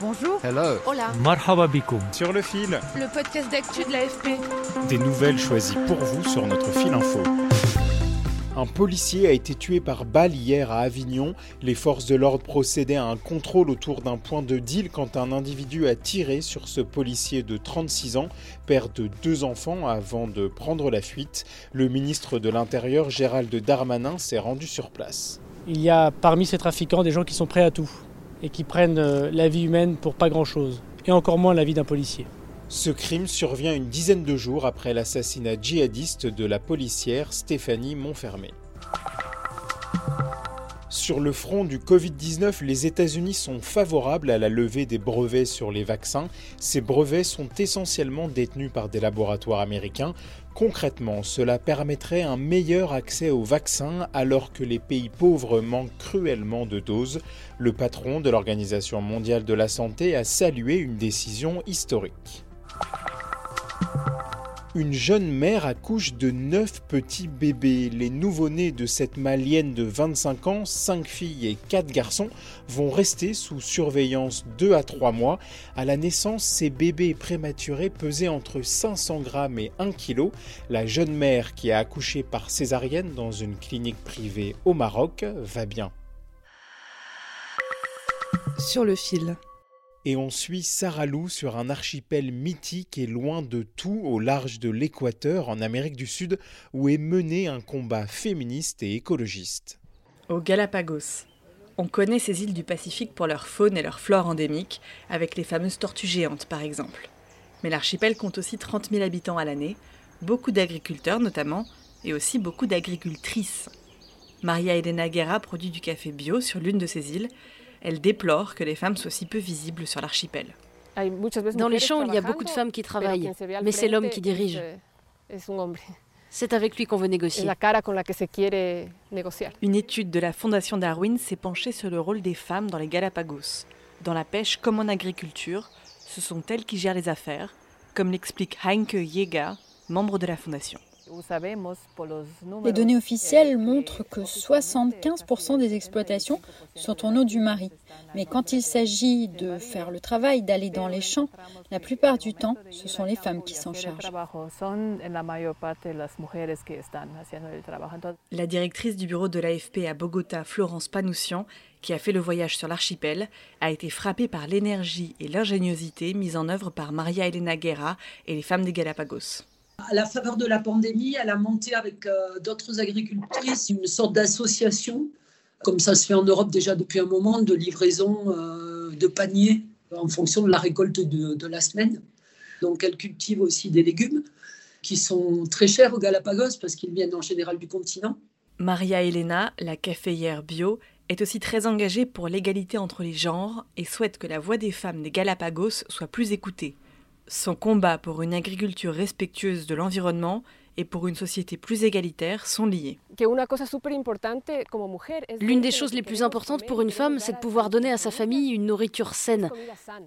Bonjour. Hello. Hola. Marhaba bikoum. Sur le fil. Le podcast d'actu de l'AFP. Des nouvelles choisies pour vous sur notre fil info. Un policier a été tué par balle hier à Avignon. Les forces de l'ordre procédaient à un contrôle autour d'un point de deal quand un individu a tiré sur ce policier de 36 ans, père de deux enfants, avant de prendre la fuite. Le ministre de l'Intérieur, Gérald Darmanin, s'est rendu sur place. Il y a parmi ces trafiquants des gens qui sont prêts à tout et qui prennent euh, la vie humaine pour pas grand-chose, et encore moins la vie d'un policier. Ce crime survient une dizaine de jours après l'assassinat djihadiste de la policière Stéphanie Montfermé. Sur le front du Covid-19, les États-Unis sont favorables à la levée des brevets sur les vaccins. Ces brevets sont essentiellement détenus par des laboratoires américains. Concrètement, cela permettrait un meilleur accès aux vaccins alors que les pays pauvres manquent cruellement de doses. Le patron de l'Organisation mondiale de la santé a salué une décision historique. Une jeune mère accouche de 9 petits bébés. Les nouveau-nés de cette malienne de 25 ans, 5 filles et 4 garçons, vont rester sous surveillance 2 à 3 mois. À la naissance, ces bébés prématurés pesaient entre 500 grammes et 1 kg. La jeune mère qui a accouché par césarienne dans une clinique privée au Maroc va bien. Sur le fil. Et on suit Sarah Lou sur un archipel mythique et loin de tout au large de l'équateur en Amérique du Sud où est mené un combat féministe et écologiste. Au Galapagos. On connaît ces îles du Pacifique pour leur faune et leur flore endémique, avec les fameuses tortues géantes par exemple. Mais l'archipel compte aussi 30 000 habitants à l'année, beaucoup d'agriculteurs notamment, et aussi beaucoup d'agricultrices. Maria Elena Guerra produit du café bio sur l'une de ces îles elle déplore que les femmes soient si peu visibles sur l'archipel. Dans les champs, il y a beaucoup de femmes qui travaillent, mais c'est l'homme qui dirige. C'est avec lui qu'on veut négocier. Une étude de la Fondation Darwin s'est penchée sur le rôle des femmes dans les Galapagos. Dans la pêche comme en agriculture, ce sont elles qui gèrent les affaires, comme l'explique Heinke Jäger, membre de la Fondation. Les données officielles montrent que 75% des exploitations sont en eau du mari. Mais quand il s'agit de faire le travail, d'aller dans les champs, la plupart du temps, ce sont les femmes qui s'en chargent. La directrice du bureau de l'AFP à Bogota, Florence Panoussian, qui a fait le voyage sur l'archipel, a été frappée par l'énergie et l'ingéniosité mises en œuvre par Maria Elena Guerra et les femmes des Galapagos. À la faveur de la pandémie, elle a monté avec euh, d'autres agricultrices une sorte d'association, comme ça se fait en Europe déjà depuis un moment, de livraison euh, de paniers en fonction de la récolte de, la semaine. Donc elle cultive aussi des légumes qui sont très chers au Galapagos parce qu'ils viennent en général du continent. Maria Elena, la caféière bio, est aussi très engagée pour l'égalité entre les genres et souhaite que la voix des femmes des Galapagos soit plus écoutée. Son combat pour une agriculture respectueuse de l'environnement et pour une société plus égalitaire sont liés. L'une des choses les plus importantes pour une femme, c'est de pouvoir donner à sa famille une nourriture saine.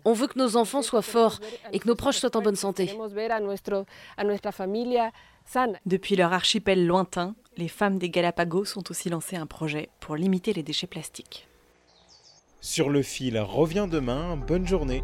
On veut que nos enfants soient forts et que nos proches soient en bonne santé. Depuis leur archipel lointain, les femmes des Galapagos ont aussi lancé un projet pour limiter les déchets plastiques. Sur le fil revient demain, bonne journée.